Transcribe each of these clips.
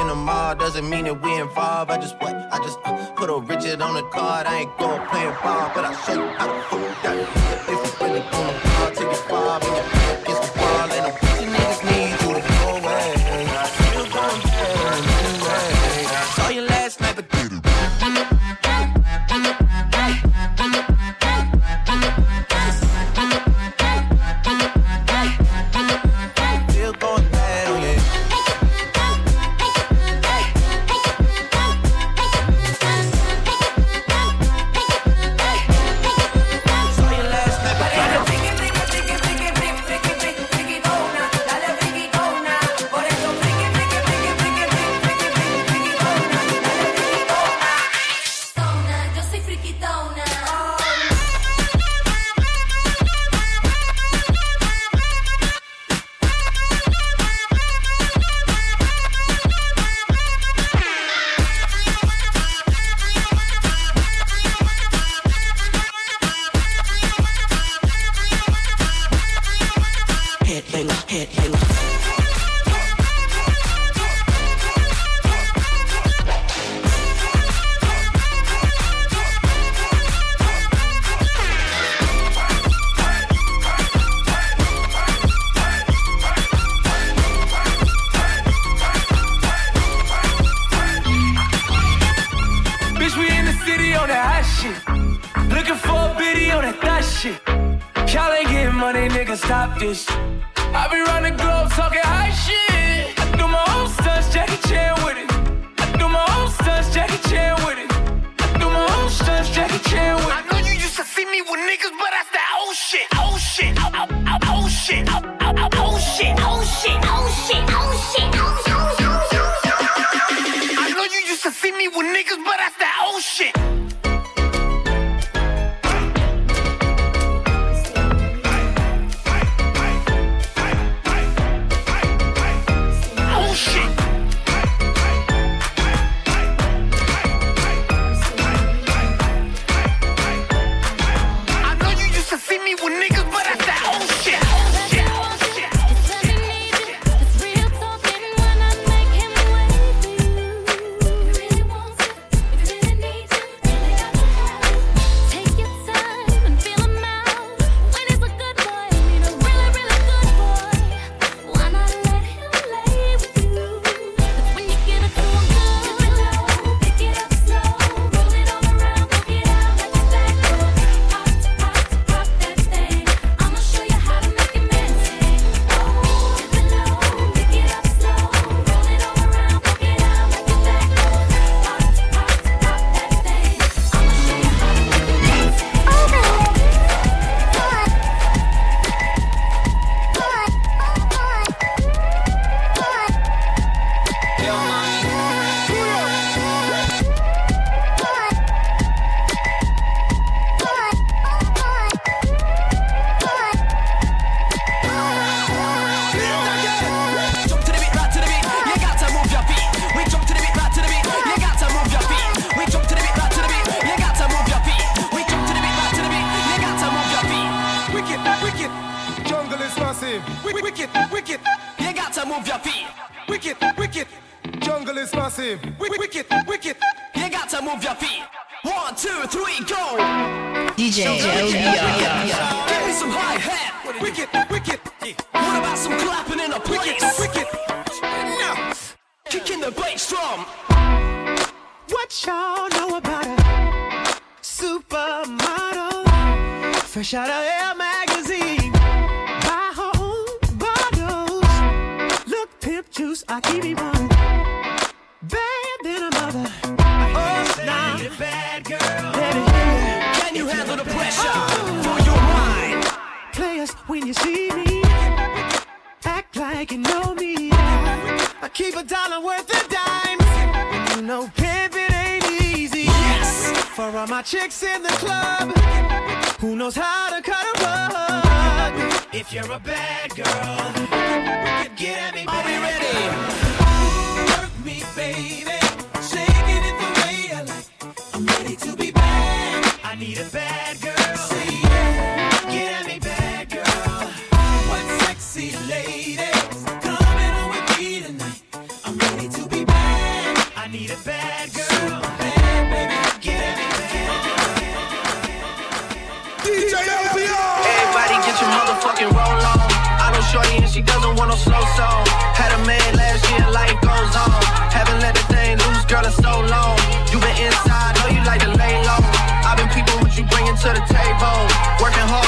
In the mall. Doesn't mean that we involved. I just what? I just uh, put a Richard on the card. I ain't going playing ball, but I'll show you how to fuck that. If you really gonna ball, take it far, this. Move your feet. wicked, wicked, jungle is massive. Wi- Wicked, wicked. You got to move your feet. One, two, three, go. DJ Give me some hi hat. Wicked, wicked, What about some clapping in a wicked, place? wicked. Kicking the bass drum. What y'all know about a supermodel? Fresh out of Air juice, I keep it one. Bad than a mother. Oh, nah. Bad girl. baby. Can you handle the pressure oh. for your mind? Players, when you see me, act like you know me. I keep a dollar worth of dimes. You know, pimping ain't easy. Yes. For all my chicks in the club, who knows how to cut a rug? If you're a bad girl, get at me, Are we ready? Work me, baby. Shaking it the way I like. I'm ready to be bad. I need a bad girl. Motherfucking roll on. I know Shorty and she doesn't want no slow song. Had a man last year, life goes on. Haven't let the thing loose, girl, in so long. You been inside, know you like to lay low. I've been peeping what you bringing to the table. Working hard,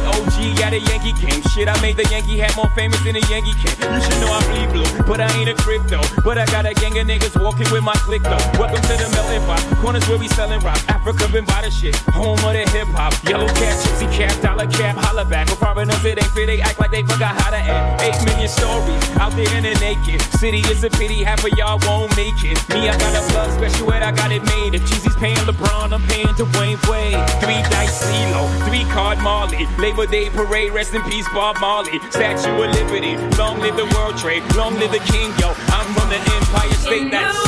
With at a Yankee game. Shit, I made the Yankee hat more famous than a Yankee can. You should know I bleed blue, but I ain't a crypto. But I got a gang of niggas walking with my click though. Welcome to the melting pot. Corners where we selling rock. Africa been by the shit. Home of the hip hop. Yellow cap, gypsy cap, dollar cap, holla back. With foreigners, it ain't fair. They act like they forgot how to act. Eight million stories out there in the naked. City is a pity, half of y'all won't make it. Me, I got a blood special ed, I got it made. If Jeezy's paying LeBron, I'm paying Dwayne Wade. Three dice CeeLo, three card Marley. Labor Day parade, rest in peace, Bob Marley. Statue of Liberty, long live the World Trade, long live the King, yo. I'm from the Empire State, that's.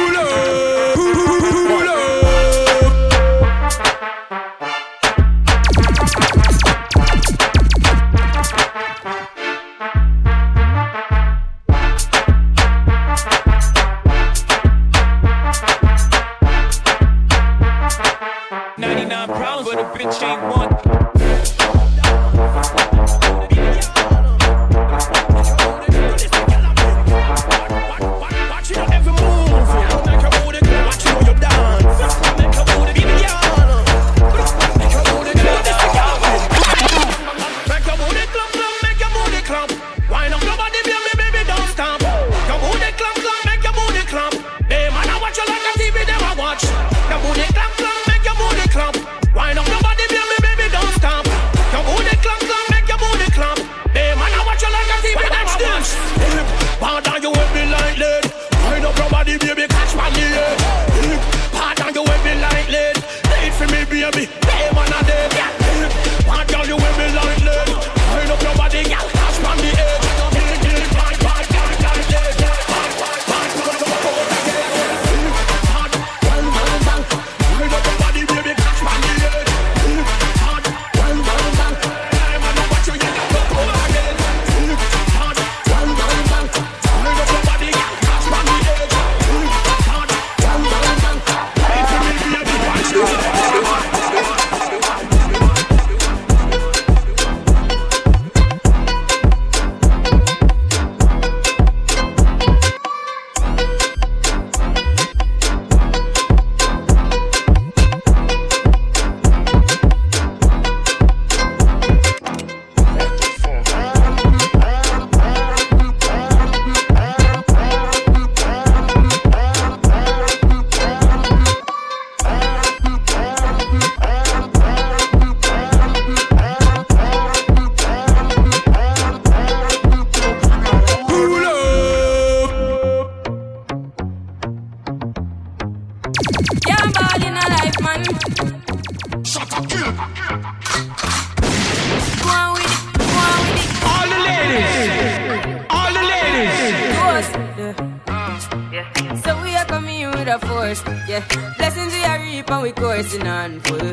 Force, yeah. Blessings we are reap and we coursing on full.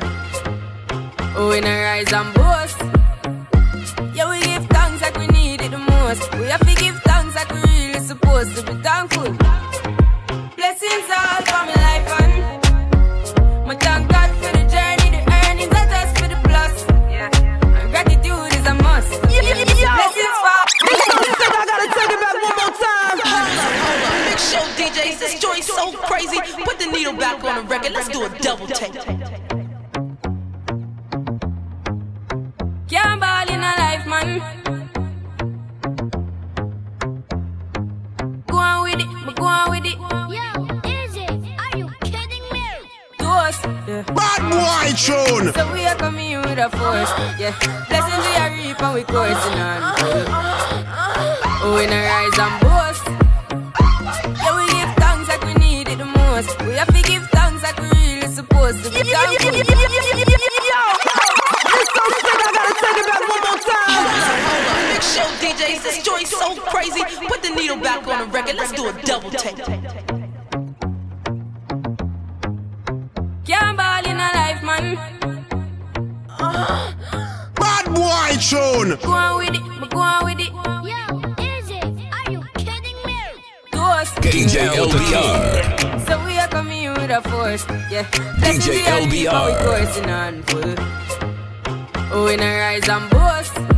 Oh, we not rise and boast. Back on the record. Let's do a double take. Can't ball in a life, man. Go on with it, but go on with it. Yo, is it? Are you kidding me? To us, yeah. Bad boy tune. So we are coming here with a force, yeah. Blessings we are reap and we coursing on. Oh, we not rise and record. Let's do a double take. Can't ball in a life, man. Bad boy tune. Go on with it, go on with it. Yo, is it? Are you kidding me? To. DJ LBR. So we are coming here with a force, yeah. Blessings DJ we are reap and we LBR. coursing on full. Oh, we not rise and boast.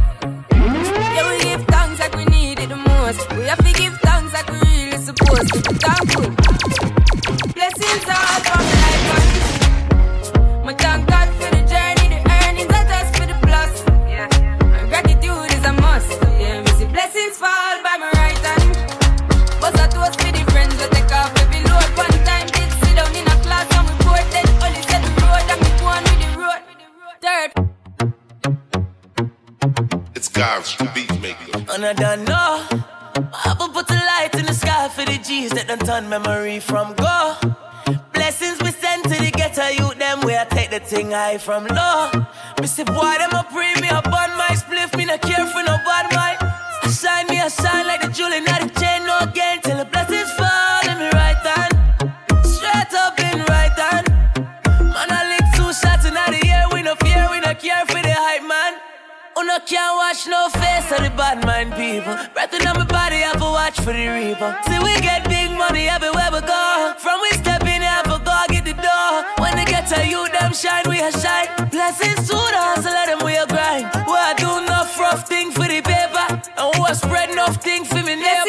It's God's beat maker. And I don't know. I've put a light in the sky for the G's that done turn memory from go. Blessings we send to the ghetto youth, them where I take the thing high from low. Say, boy, them a pre me a bun my spliff, me not care for no bad mind. I shine me, I shine like the jewel in Uno can't watch no face of the bad mind people. Breath in my body, I for watch for the reaper. See, we get big money everywhere we go. From we step in, I for go get the door. When they get to you, them shine, we a shine. Blessings to the hustle, let them we a grind. We I do enough rough thing for the paper. And we a spread enough thing for me neighbors.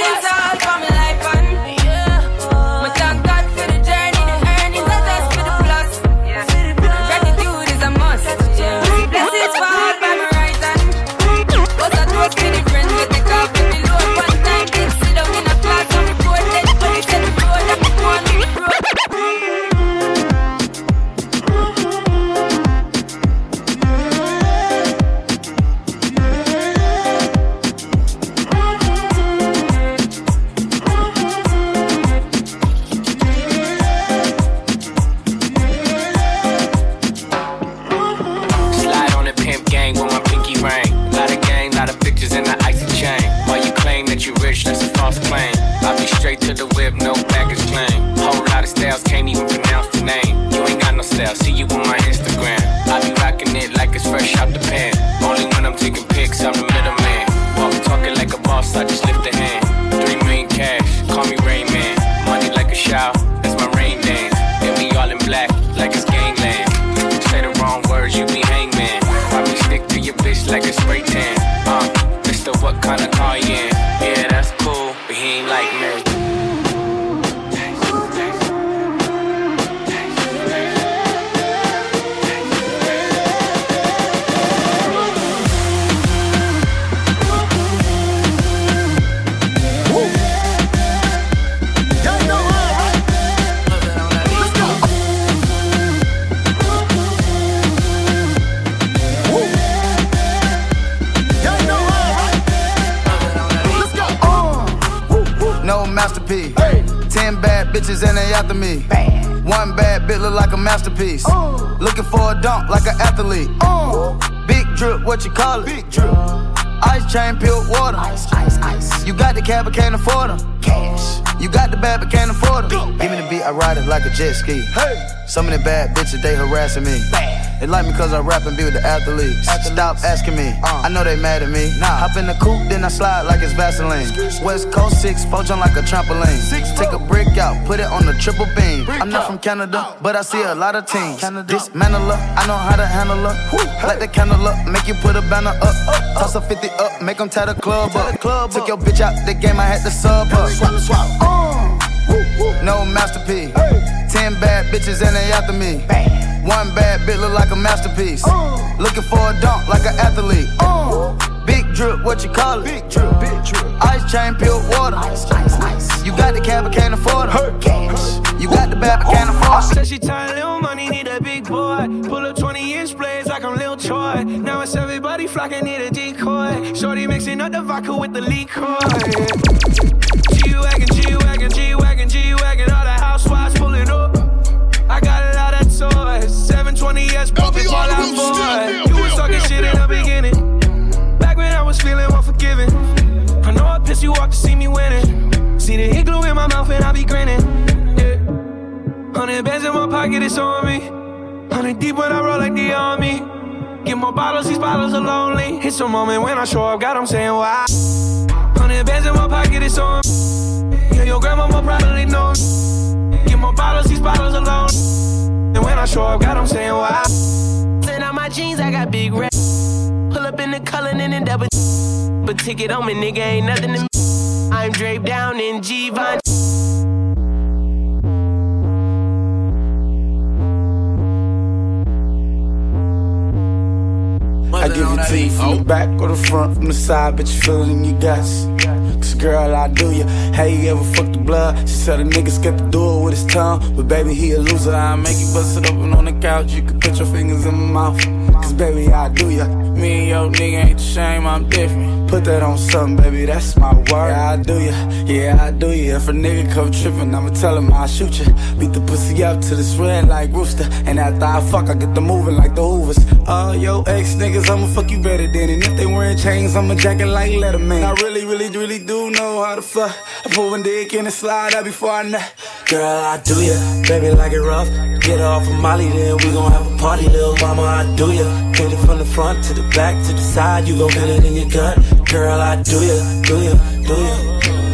Like an athlete. Uh. Big drip, what you call it? Big drip. Ice chain, pure water. Ice, ice, ice. You got the cab, but can't afford them. Cash. You got the bad, but can't afford them. Give me the beat, I ride it like a jet ski. Hey. Some of the bad bitches, they harassing me. They like me cause I rap and be with the athletes. Stop asking me, I know they mad at me. Hop in the coupe, then I slide like it's Vaseline. West Coast 6, four jump like a trampoline. Six, Take a brick out, put it on the triple beam. I'm not from Canada, but I see a lot of teams. Dismantle her, I know how to handle her. Light the candle up, make you put a banner up. up. Toss a 50 up, make them tie the club up. Took your bitch out the game, I had to sub her. No masterpiece. Ten bad bitches and they after me. One bad bitch look like a masterpiece. Uh. Looking for a dunk like an athlete. Uh. Big drip, what you call it? Big drip, big drip. Ice chain, pure water. Ice, ice, ice. You got the cab, but can't afford it. Cash. You got the bad, but can't oh. afford it. Said she tired, little money, need a big boy. Pull up 20 inch blades like I'm Lil Troy. Now it's everybody flocking, need a decoy. Shorty mixing up the vodka with the liquor. G while I'm boy. You was talking shit in the beginning. Back when I was feeling unforgiving. I know I pissed you off to see me winning. See the hit glue in my mouth and I be grinning. Yeah. Hundred bands in my pocket, it's on me. Hundred deep when I roll like the army. Get more bottles, these bottles are lonely. It's a moment when I show up, God, I'm saying why. Hundred bands in my pocket, it's on. Yeah, your grandma probably know. Get more bottles, these bottles are lonely. And when I show up, God, I'm saying why. Send out my jeans, I got big red. Pull up in the color and then double. But ticket on me, nigga, ain't nothing to me. I'm draped down in G-Von. I give it to you from the back or the front, from the side, but you feel it in your guts. Cause girl, I do ya. How you ever fuck the blood? She said a nigga scared the do it with his tongue. But baby, he a loser. I make you bust it open on the couch. You can put your fingers in my mouth. Cause baby, I do ya. Me and your nigga ain't the same, I'm different. Put that on something, baby, that's my word. Yeah, I do ya, yeah, I do ya. If a nigga come trippin', I'ma tell him I'll shoot ya. Beat the pussy up to this red like rooster. And after I fuck, I get the moving like the Hoovers. Oh, yo, ex niggas, I'ma fuck you better than. And if they wearing chains, I'ma jacket like Letterman. I really, really, really do know how to fuck. I put one dick in and slide out before I nut. Girl, I do ya, baby, like it rough. Get off of Molly, then we gon' have a party, little mama. I do ya, hit it from the front to the back to the side. You gon' feel it in your gut. Girl, I do ya, do ya, do ya.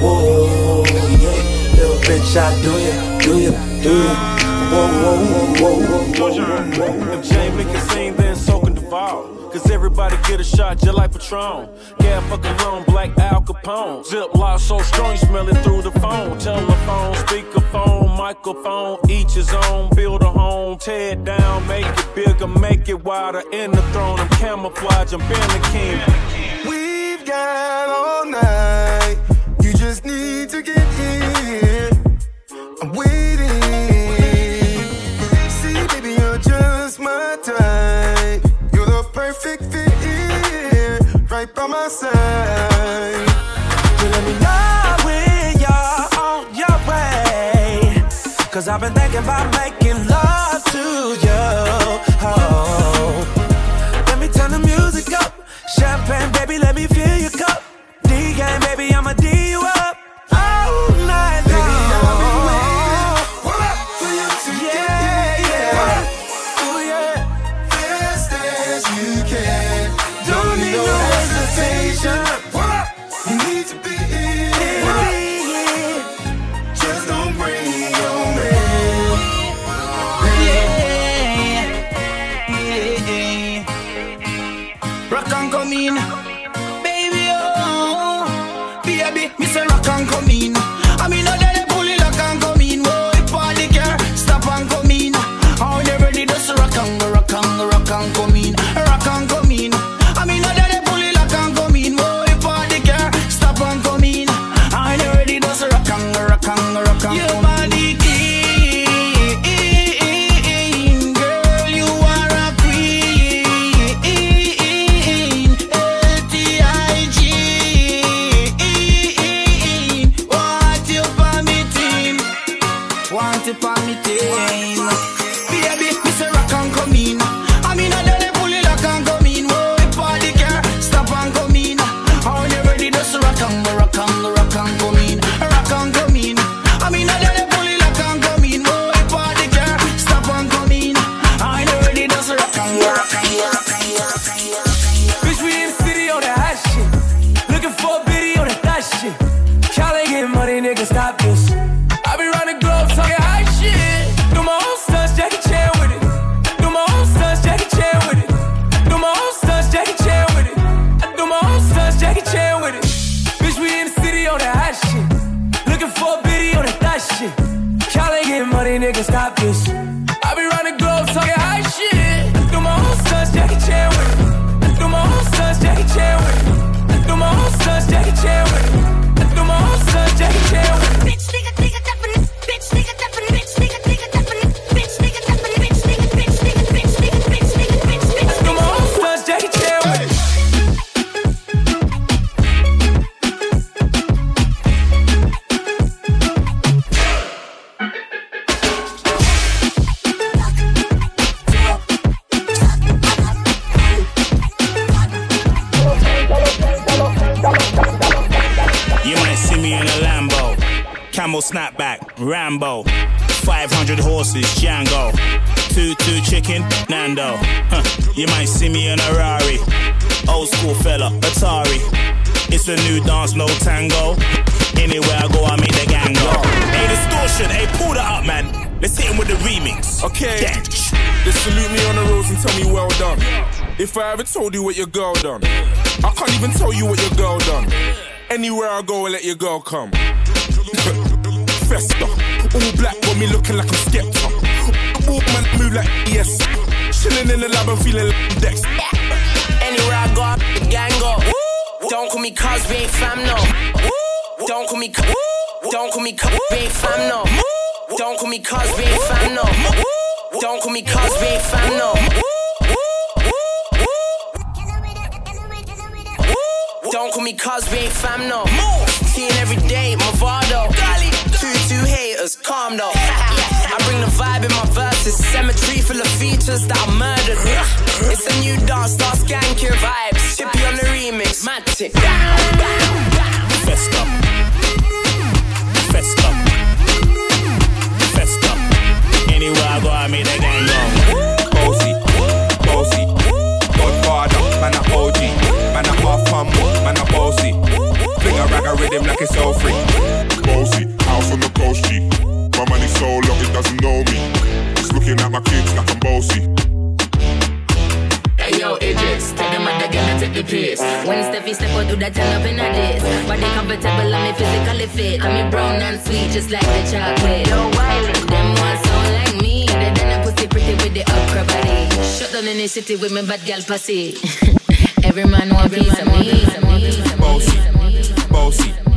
Whoa, yeah, little bitch, I do ya, do ya, do ya. Whoa, whoa, whoa, whoa, whoa, whoa, whoa. If Jamie can sing, then so can Duval. Cause everybody get a shot just like Patron. Yeah, fucking long, black Al Capone. Zip lock so strong, you smell it through the phone. Telephone, speakerphone, microphone, each his own. Build a home, tear it down, make it bigger, make it wider. In the throne, I'm camouflage, I'm Ben the King. We've all night. You just need to get here. I'm waiting. See, baby, you're just my type. You're the perfect fit, right by my side. Let me know when you're on your way. Cause I've been thinking about making love to you. Oh. Let me turn the music up. Champagne, baby, let me for. Baby, me say rock and come in. This. Snapback, Rambo, 500 horses, Django, two two chicken, Nando. Huh. You might see me in a Rari, old school fella, Atari. It's a new dance, no tango. Anywhere I go, I make the gang go. Hey, distortion, hey, pull that up, man. Let's hit him with the remix. Okay. They salute me on the roads and tell me well done. If I ever told you what your girl done, I can't even tell you what your girl done. Anywhere I go, I let your girl come. Festa, all black, got me looking like a skeptic. Walk man, move like yes. Chilling in the lab and feeling like Dex. Anywhere I go, the gang go. Don't call me cuz, we ain't fam, no. Don't call me cuz, don't call me cuz, we ain't fam, no. Don't call me cuz, we ain't fam, no. Don't call me cuz, we ain't fam, no. Don't call me cuz we ain't fam no. Seeing every day, Movado. Two two haters, calm though. I bring the vibe in my verses. Cemetery full of features that I murdered. It's a new dance, start skank your vibes. Chippy on the remix, magic. Festa. Festa. Festa. Anywhere I go, I make that gang go. Bossy, bossy. Godfather, man a OG. Man a half humble, man a bossy. Fling a rag a rhythm like it's all free. Bossy, house on the coast G. My money so long it doesn't know me. It's looking at my kids like I'm bossy. Hey yo, Idris, take them at the gun and take the piss. When Steffi step out, do that turn up in a this. Body comfortable, I'm physically fit. I'm me brown and sweet, just like the chocolate. Yo, Wiley, them ones sound like me. They done a pussy pretty with the upper body. Shut down in the city with me bad gal pussy. Every man want piece of me. Bossy, bossy.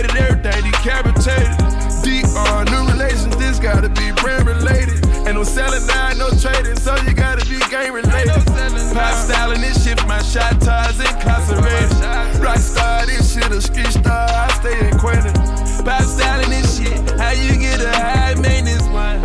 mutilated, everything decapitated. Deep on new relations, this gotta be brand related. Ain't no selling now, no trading, so you gotta be game related. Pop styling this shit, my shot ties incarcerated. Rock star, this shit a street star, I stay acquainted. Pop styling this shit, how you get a high maintenance one?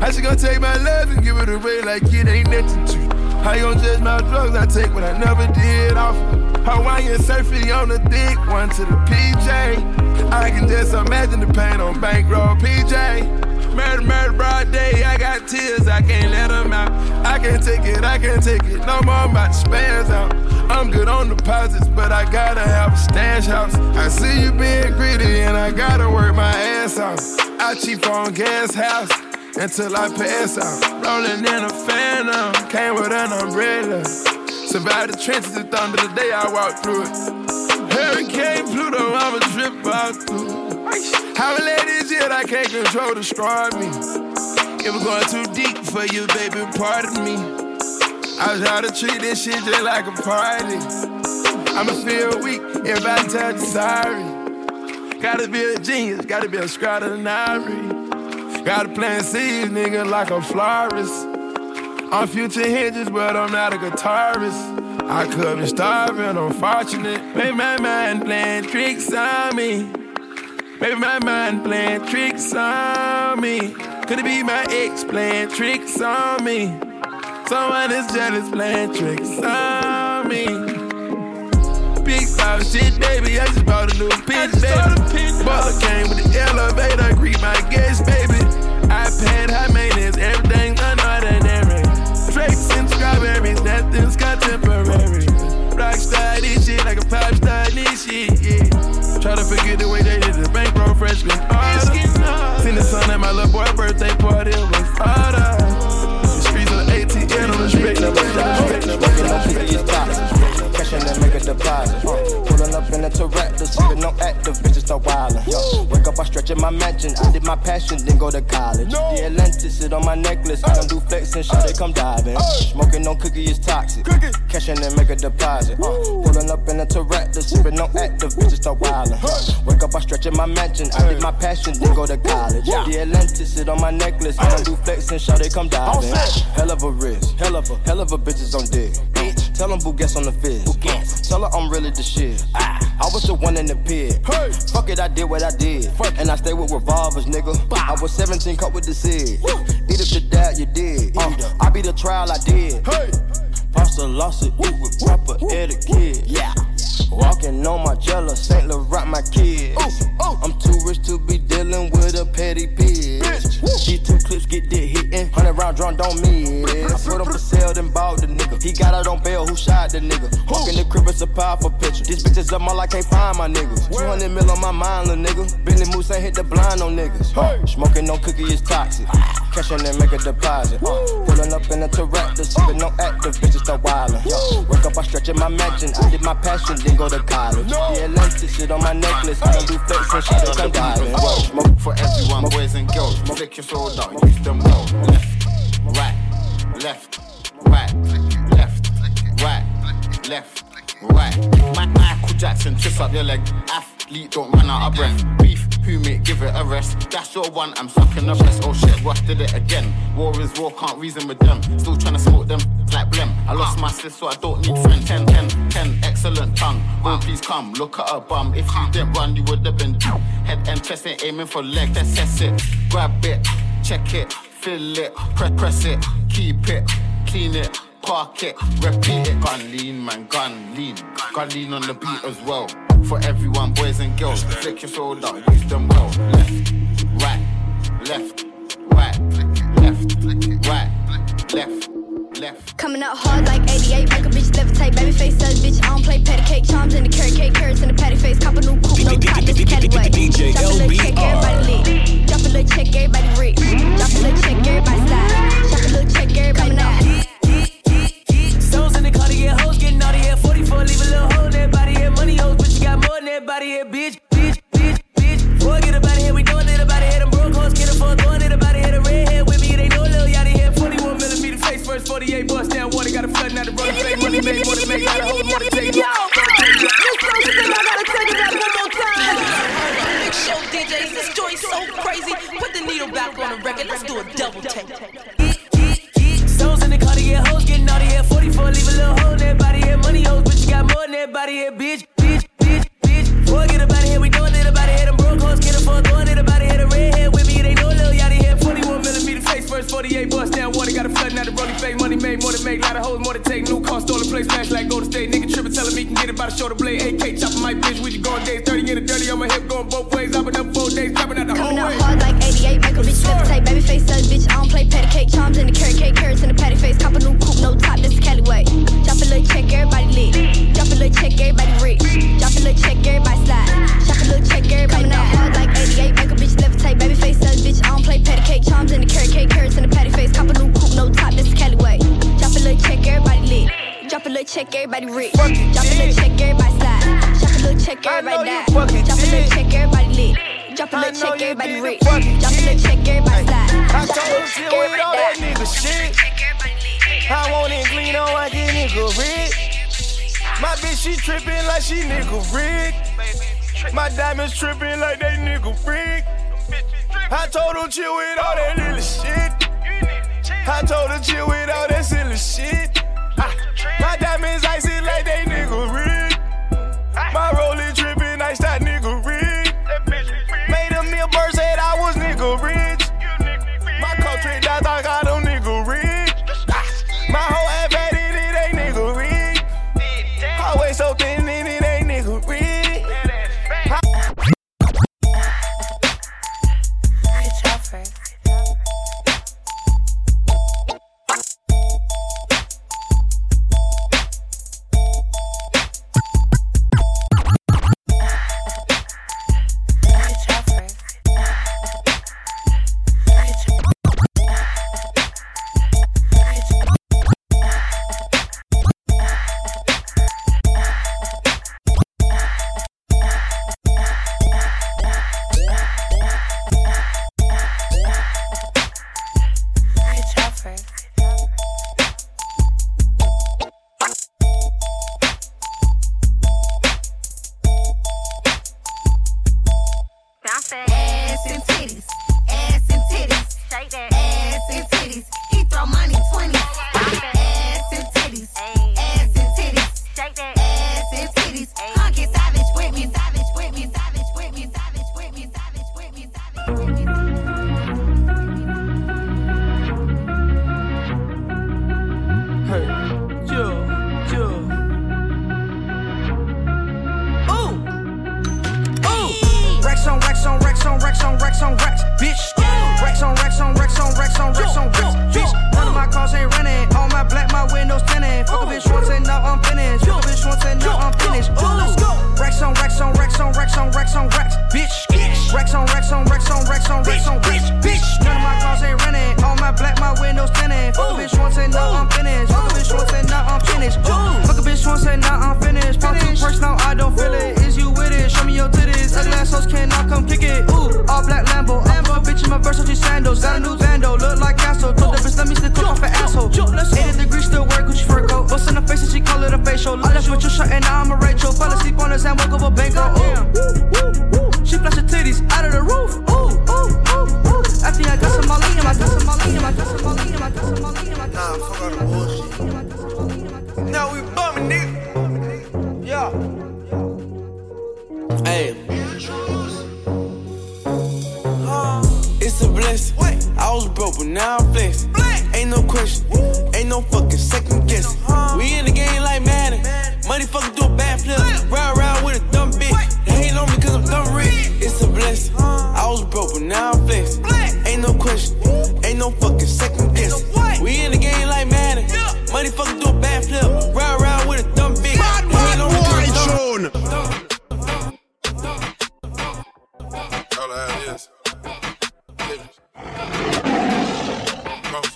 How she gonna take my love and give it away like it ain't nothing to you? How you gonna judge my drugs I take what I never did off Hawaiian surfing on the dick, one to the PJ. I can just imagine the pain on bankroll PJ. Murder, murder, broad day, I got tears, I can't let them out. I can't take it, I can't take it, no more, to spaz out. I'm good on deposits, but I gotta have a stash house. I see you being greedy, and I gotta work my ass off. I cheap on gas house until I pass out. Rolling in a phantom, came with an umbrella. Survived the trenches and thunder the day I walked through it. Hurricane Pluto, I'ma drip out through. How I let this shit I can't control destroy me. It was going too deep for you, baby, pardon me. I was trying to treat this shit just like a party. I'ma feel weak if I you sorry. Gotta be a genius, gotta be a extraordinary. Gotta plant seeds, nigga, like a florist. I'm future hinges, but I'm not a guitarist. I could be starving, unfortunate. Maybe my mind playing tricks on me. Maybe my mind playing tricks on me. Could it be my ex playing tricks on me? Someone is jealous playing tricks on me. Big five shit, baby. I just bought a new pitch, baby. Butler came No active, bitches start wildin'. Yo, wake up, I stretch in my mansion. I did my passion, then go to college. The Atlantis sit on my necklace. I don't do flexing, shit, they come diving. Smoking on cookie is toxic. Cashing and make a deposit. Uh, pulling up in a Tourette, sipping no active, bitches start wildin'. Wake up, I stretch in my mansion. I did my passion, then go to college. The Atlantis sit on my necklace. I don't do flexing, shit, they come diving. Hell of a wrist, hell of a, hell of a bitches on dick. Tell them who gets on the fizz. Tell her I'm really the shit. I was the one in the pit. Fuck it, I did what I did. And I stay with revolvers, nigga. I was 17, cut with the Sid. Eat up the dad, you did. Uh, I be the trial, I did. Pastor lost it with proper etiquette. Yeah. Walking on my jello, St. Laurent, my kids. I'm too rich to be dealing with a petty bitch. These two clips get dead hitting. Hundred round drum don't miss. I put him for sale, then bought the nigga. He got out on bail, who shot the nigga? Walk in the crib it's a powerful picture. These bitches up all I can't find my niggas. 200 mil on my mind, little nigga. Bentley Moose ain't hit the blind on niggas. Huh. Smoking no cookie is toxic. Cash in and make a deposit. Uh, pulling up in a Tourette, sipping no active, bitches start wildin'. Yo, wake up, I stretch in my mansion. I did my passion, then go to college. Yeah, Atlantic shit on my necklace. I don't do fakes and shit, I'm diving. Smoke for everyone, boys and girls. Flick your soda, use them well. Left, right, left, right, left, right. My Michael Jackson, twist up your leg. Athlete, don't run out of breath. Beef, who mate, give it a rest. That's your one, I'm sucking the best. Oh shit, Russ did it again. War is war, can't reason with them. Still trying to smoke them like blem. I lost my sis, so I don't need friends. 10, 10, 10, excellent tongue. Oh, please come, look at her bum. If you didn't run, you would have been down. Head and chest ain't aiming for leg, let's it. Grab it, check it, fill it, press, press it, keep it, clean it. Park it, repeat it. Gun lean, man, gun lean. Gun lean on the beat as well. For everyone, boys and girls, flick your soul shoulder, use them well. Left, right, left, right, left, right, left, left. Coming out hard like 88, make a bitch levitate. Baby face says, bitch, I don't play patty cake. Charms in the carrot cake, carrots in the patty face. Cop a new coupe, no top, this Cadillac. DJ Drop a little check, everybody lit. Drop a little check, everybody rich. Drop a little check, everybody slide. Drop a little check, everybody now. Stones here. 44, leave a little hole in that body here. Money hoes, but you got more than that body here, bitch, bitch, bitch, bitch. Boy, get up out here, we doing it about it. Them broke hoes, get up for throwing it about it here. The red hair with me, they know Lil Yachty here. 41 millimeter face first, 48 bust down water. Got a flood, now the brother play. Money made, more to make, got a whole more to take. Yo, Big show DJs, this joint's so crazy. Put the needle back on the record. Let's do a double take. Stones in the car to get hoes, naughty 44, leave a little hole in that body here. Money hoes, but you got more than that body here, bitch, bitch, bitch, bitch. Boy, get up out of here, we doing it about it here. Them broke hoes, get up for throwing it about it here. The red hair with me, they know Lil Yachty here. 41 millimeter face first, 48 bust down water. Got a flood, now the rolling fake. Money made, more to make, lot of hoes, more to take. New car, stolen place, smash like Golden State. Nigga tripping, telling me can get it by the shoulder blade. AK chopping my bitch, we just going days. 30 in the dirty on my hip, going both ways. I've been up four days, dropping out the whole Coming way. hard like 88, make a bitch. Baby face says, bitch, I don't play patty cake. Charms in the carrot cake, carrots in the patty face. Cop a new coupe, no top, this Cadillac. Drop a little nigga rich. My bitch, she trippin' like she nigga rig. My diamonds trippin' like they nigga rig. I told him chill with all that little shit. I told her chill with all that silly shit. Ah, My diamonds icy like they nigga rig. My rollie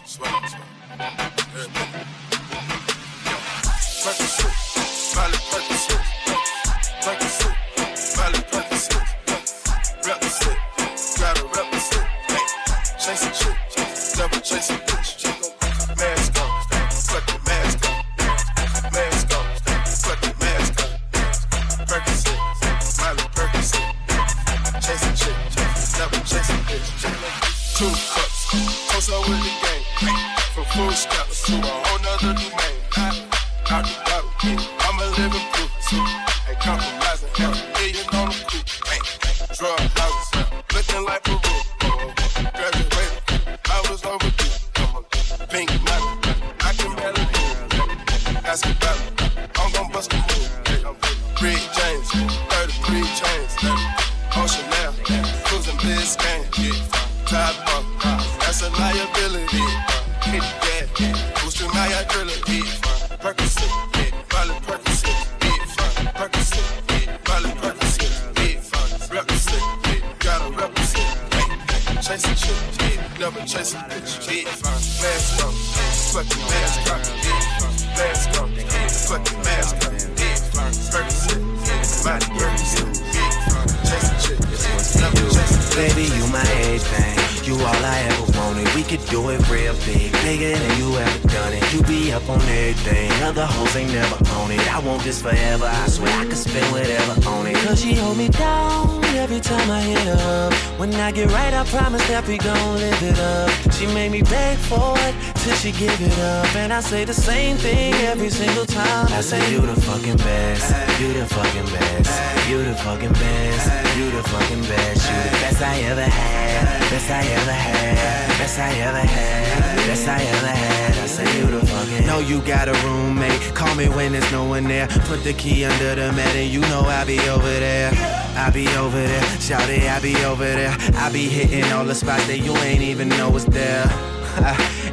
Most slow, I say the same thing every single time. I say you the fucking best. You the fucking best. You the fucking best. You the fucking best. You the best I ever had. Best I ever had. Best I ever had. Best I ever had. I say you the fucking. Know you got a roommate. Call me when there's no one there. Put the key under the mat and you know I'll be over there. I be over there. Shout it, I be over there. I be hitting all the spots that you ain't even know was there.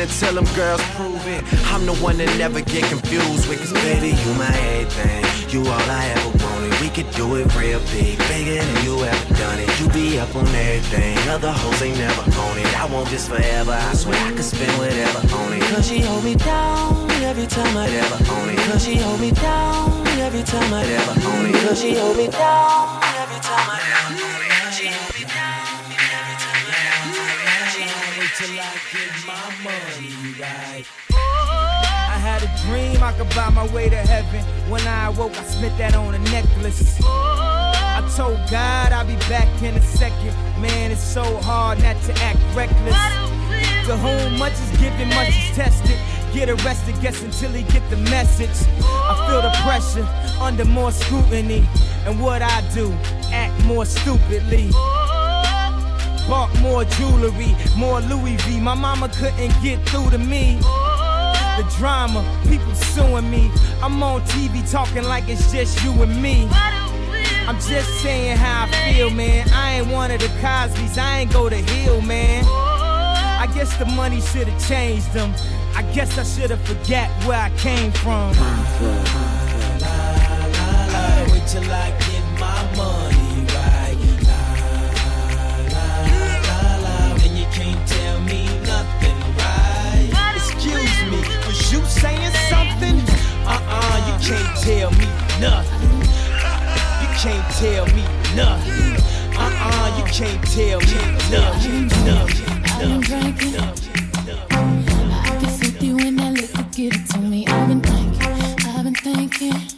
assume. And until them girls prove it, I'm the one that never get confused with. Cause baby, you my everything. You all I ever wanted. We could do it real big, bigger than you ever done it. You be up on everything. Other hoes ain't never on it. I want this forever. I swear I could spend whatever on it. Cause she hold me down every time I ever it. Cause she hold me down every time I ever on it. Cause she hold me down every time I ever on it. Cause she hold me down every time I ever on it. Cause she hold me till I get a dream I could buy my way to heaven. When I awoke, I spent that on a necklace. I told God I'll be back in a second. Man, it's so hard not to act reckless. To whom much is given, much is tested. Get arrested, guess until he get the message. I feel the pressure under more scrutiny. And what I do, act more stupidly. bought more jewelry, more Louis V. My mama couldn't get through to me. The drama, people suing me. I'm on TV talking like it's just you and me. I'm just saying how I feel, man. I ain't one of the Cosby's, I ain't go to Hill, man. I guess the money should have changed them. I guess I should have forget where I came from. Till I get my money you saying something? Uh-uh, you can't tell me nothing. You can't tell me nothing. Uh-uh, you can't tell me nothing. Nothing. I've been drinking. I get 50 when that liquor give to me. I've been thinking, I've been thinking.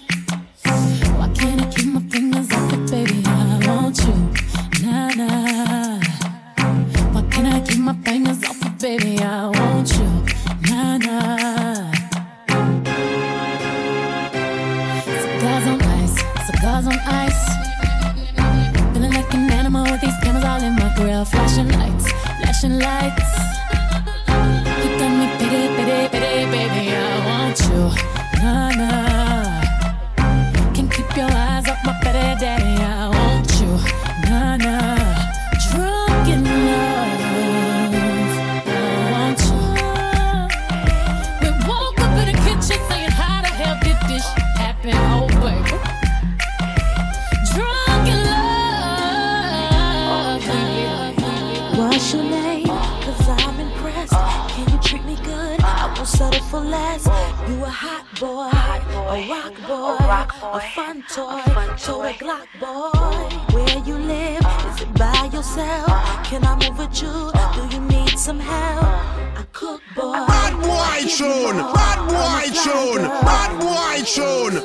Tune.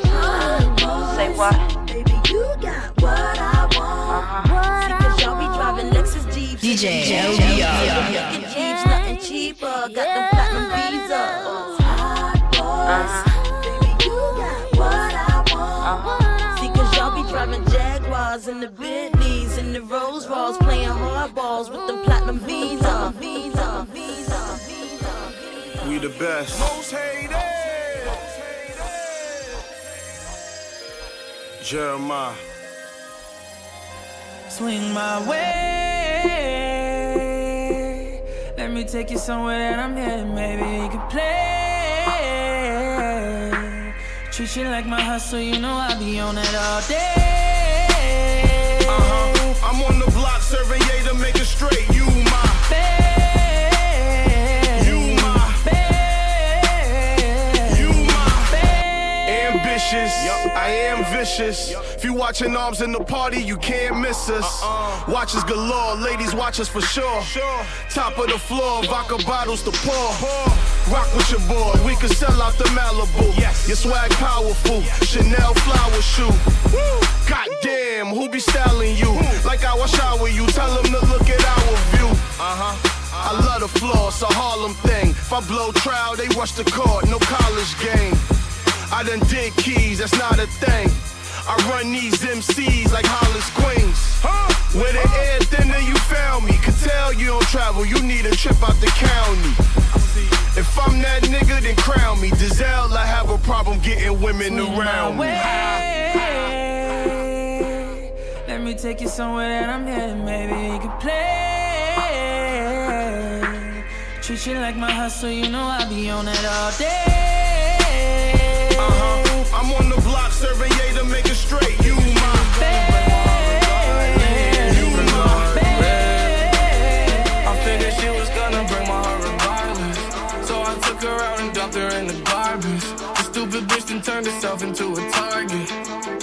Say what? Baby, you got what I want. Uh-huh. What See, cause y'all be driving Lexus Jeeps. DJ Jeeps, Jeeps, nothing cheaper. Got them platinum visas. Hot uh-huh. boys. Baby, you got what I want. Uh-huh. See, cause y'all be driving Jaguars and the Bentleys and the Rolls Royce, playing hardballs with them platinum visa. Visa, visa, visa. We the best. Most hated. Jeremiah. Swing my way. Let me take you somewhere that I'm headed. Maybe you can play. Treat you like my hustle, you know I'll be on it all day. Uh-huh. I'm on the block serving yay to make it straight. You my babe. You my babe. You my babe. ambitious. I am vicious. If you watching arms in the party, you can't miss us. Watches galore, ladies watch us for sure. Top of the floor, vodka bottles to pour. Rock with your boy, we can sell out the Malibu. Your swag powerful, Chanel flower shoe. Goddamn, who be styling you? Like I was shower you, tell them to look at our view. Uh huh. I love the floor, it's a Harlem thing. If I blow trial, they rush the court, no college game. I done did keys, that's not a thing. I run these MCs like Hollis Queens. Where the air thinner, you found me. Could tell you don't travel, you need a trip out the county. If I'm that nigga, then crown me. Giselle, I have a problem getting women around me. Let me take you somewhere that I'm headed. Maybe you can play. Treat you like my hustle, you know I'll be on it all day. On the block serving yay to make it straight. You my I figured she was gonna break my heart. So I took her out and dumped her in the garbage. The stupid bitch then turned herself into a target.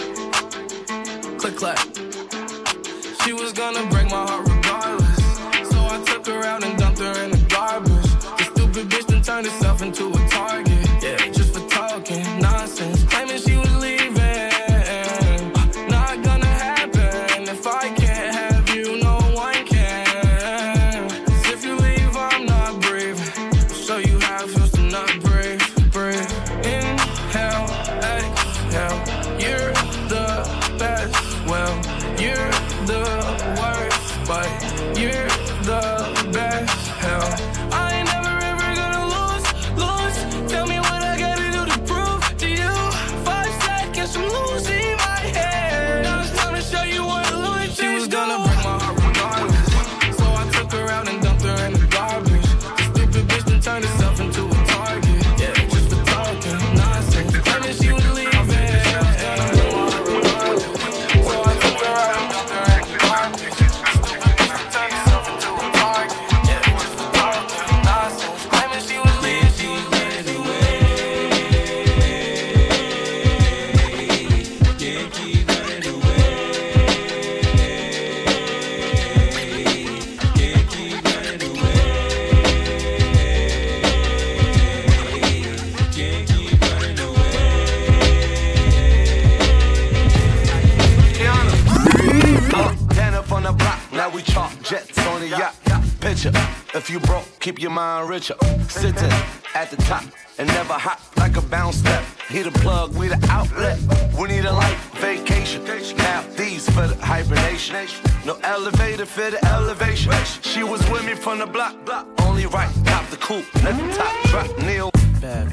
Keep your mind richer. Sitting at the top and never hop like a bounce step. He the plug, we the outlet. We need a life vacation. Now these for the hibernation. No elevator for the elevation. She was with me from the block. Block. Only right, top the coupe. Let the top drop. Neil. Bad.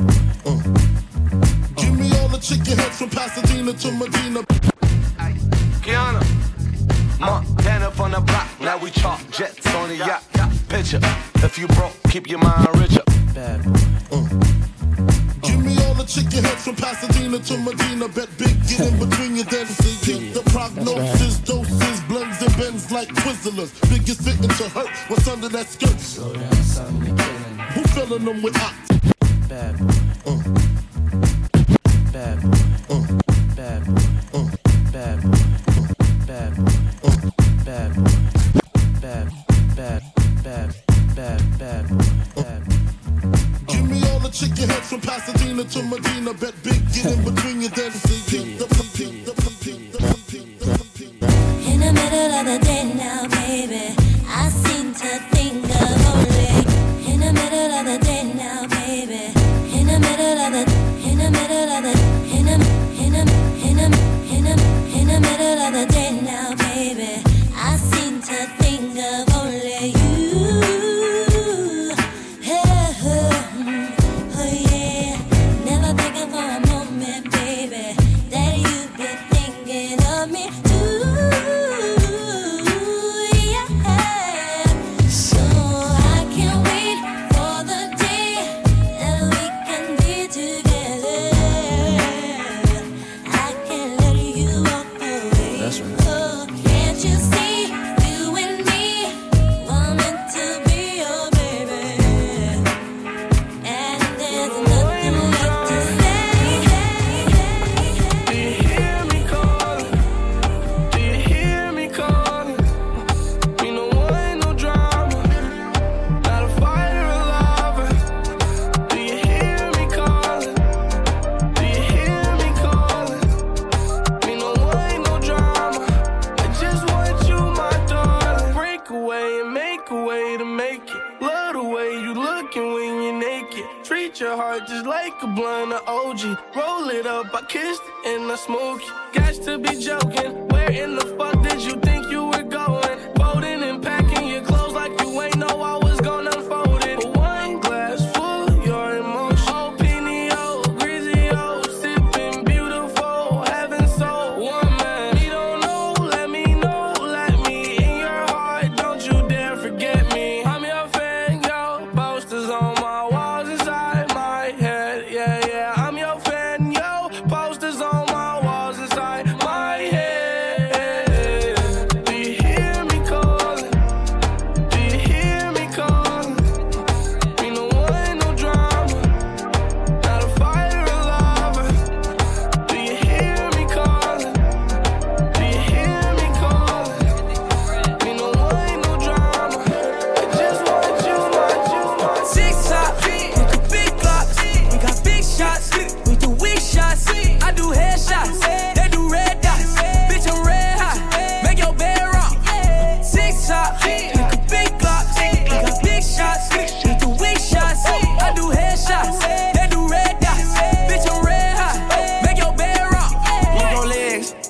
Give me all the chicken heads from Pasadena to Medina. Kiana. Uh, Montana from the block. Now we chalk jets on the yacht. Picture. If you broke, keep your mind richer. Bad. boy. Give me all the chicken heads from Pasadena to Medina. Bet big, get in between you, then see The prognosis, doses, blends and bends like Twizzlers. Biggest fitting to hurt what's under that skirt. Slow down, son. You killing? Who filling them with hot? Bad. boy. Bad. Bad. Chicken heads from Pasadena to Medina. Bet big, get in between you, then see The, In the middle of the day now, baby,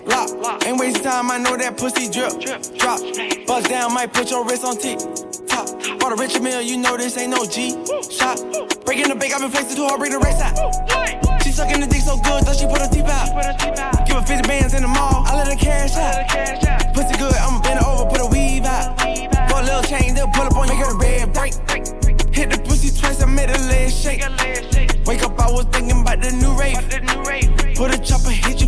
lock. Ain't wasting time, I know that pussy drip, drop. Bust down, might put your wrist on tick. Top. Bought a Richard Mille, you know this ain't no G. Shot. Breaking the bank, I've been flexing too hard, bring the race out. She sucking the dick so good, thought she put her teeth out. Give her 50 bands in the mall, I let her cash out. Pussy good, I'ma bend over, put a weave out. Put a little chain, they'll pull up on you, her the red break. Hit the pussy twice, I made her leg shake. Wake up, I was thinking about the new rave. Put a chopper, hit you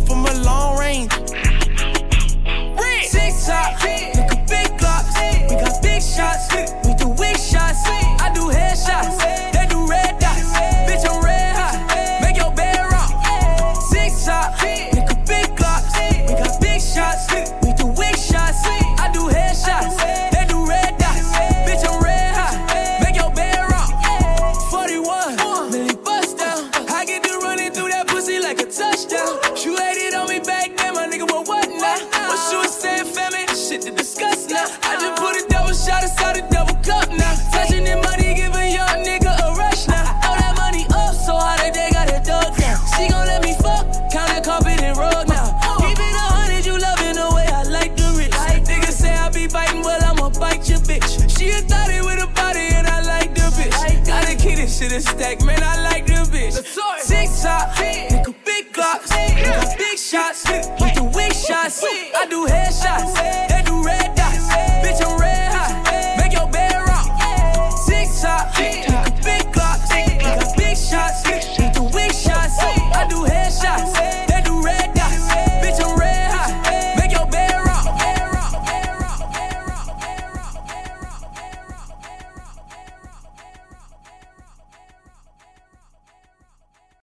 headshots,